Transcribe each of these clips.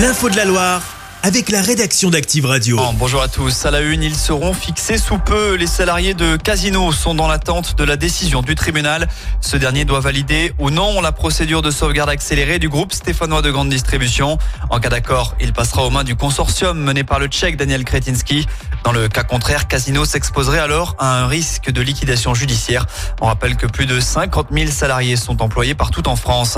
L'info de la Loire avec la rédaction d'Active Radio. Bon, bonjour à tous. À la une, ils seront fixés sous peu. Les salariés de Casino sont dans l'attente de la décision du tribunal. Ce dernier doit valider ou non la procédure de sauvegarde accélérée du groupe stéphanois de grande distribution. En cas d'accord, il passera aux mains du consortium mené par le Tchèque Daniel Kretinsky. Dans le cas contraire, Casino s'exposerait alors à un risque de liquidation judiciaire. On rappelle que plus de 50 000 salariés sont employés partout en France.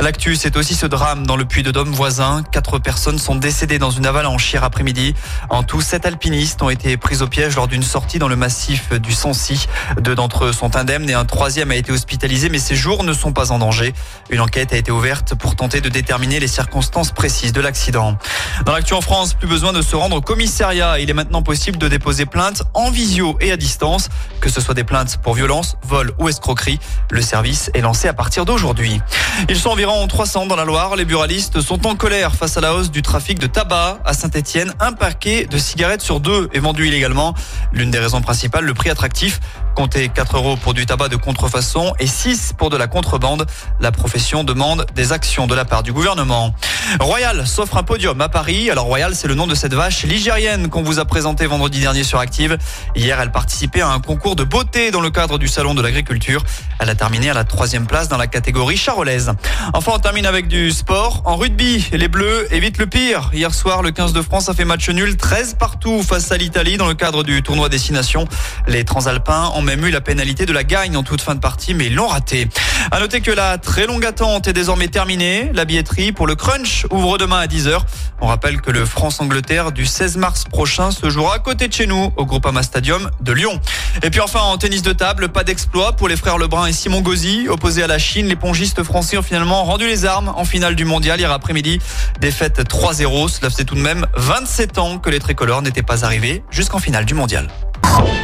L'actu, c'est aussi ce drame dans le puits de Dôme voisin. Quatre personnes sont décédées dans une avalanche hier après-midi. En tout, sept alpinistes ont été pris au piège lors d'une sortie dans le massif du Sancy. Deux d'entre eux sont indemnes et un troisième a été hospitalisé, mais ses jours ne sont pas en danger. Une enquête a été ouverte pour tenter de déterminer les circonstances précises de l'accident. Dans l'actu en France, plus besoin de se rendre au commissariat. Il est maintenant possible de déposer plainte en visio et à distance, que ce soit des plaintes pour violence, vol ou escroquerie. Le service est lancé à partir d'aujourd'hui. Ils sont environ 300 dans la Loire. Les buralistes sont en colère face à la hausse du trafic de tabac à Saint-Etienne. Un paquet de cigarettes sur deux est vendu illégalement. L'une des raisons principales, le prix attractif. Comptez 4 euros pour du tabac de contrefaçon et 6 pour de la contrebande. La profession demande des actions de la part du gouvernement. Royal s'offre un podium à Paris. Alors Royal, c'est le nom de cette vache ligérienne qu'on vous a présentée vendredi dernier sur Active. Hier, elle participait à un concours de beauté dans le cadre du Salon de l'Agriculture. Elle a terminé à la troisième place dans la catégorie charolaise. Enfin, on termine avec du sport. En rugby, les Bleus évitent le pire. Hier soir, le 15 de France a fait match nul 13 partout face à l'Italie dans le cadre du tournoi Destination. Les Transalpins ont même eu la pénalité de la gagne en toute fin de partie, mais ils l'ont raté. À noter que la très longue attente est désormais terminée. La billetterie pour le Crunch ouvre demain à 10h. On rappelle que le France-Angleterre du 16 mars prochain se jouera à côté de chez nous, au Groupama Stadium de Lyon. Et puis enfin, en tennis de table, pas d'exploit pour les frères Lebrun et Simon Gauzy. Opposés à la Chine, les pongistes français ont finalement rendu les armes en finale du mondial hier après-midi. Défaite 3-0. Cela faisait tout de même 27 ans que les tricolores n'étaient pas arrivés jusqu'en finale du mondial.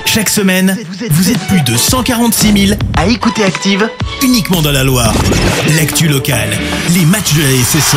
Chaque semaine, vous êtes plus de 146 000 à écouter Active uniquement dans la Loire. L'actu locale, les matchs de la SSE,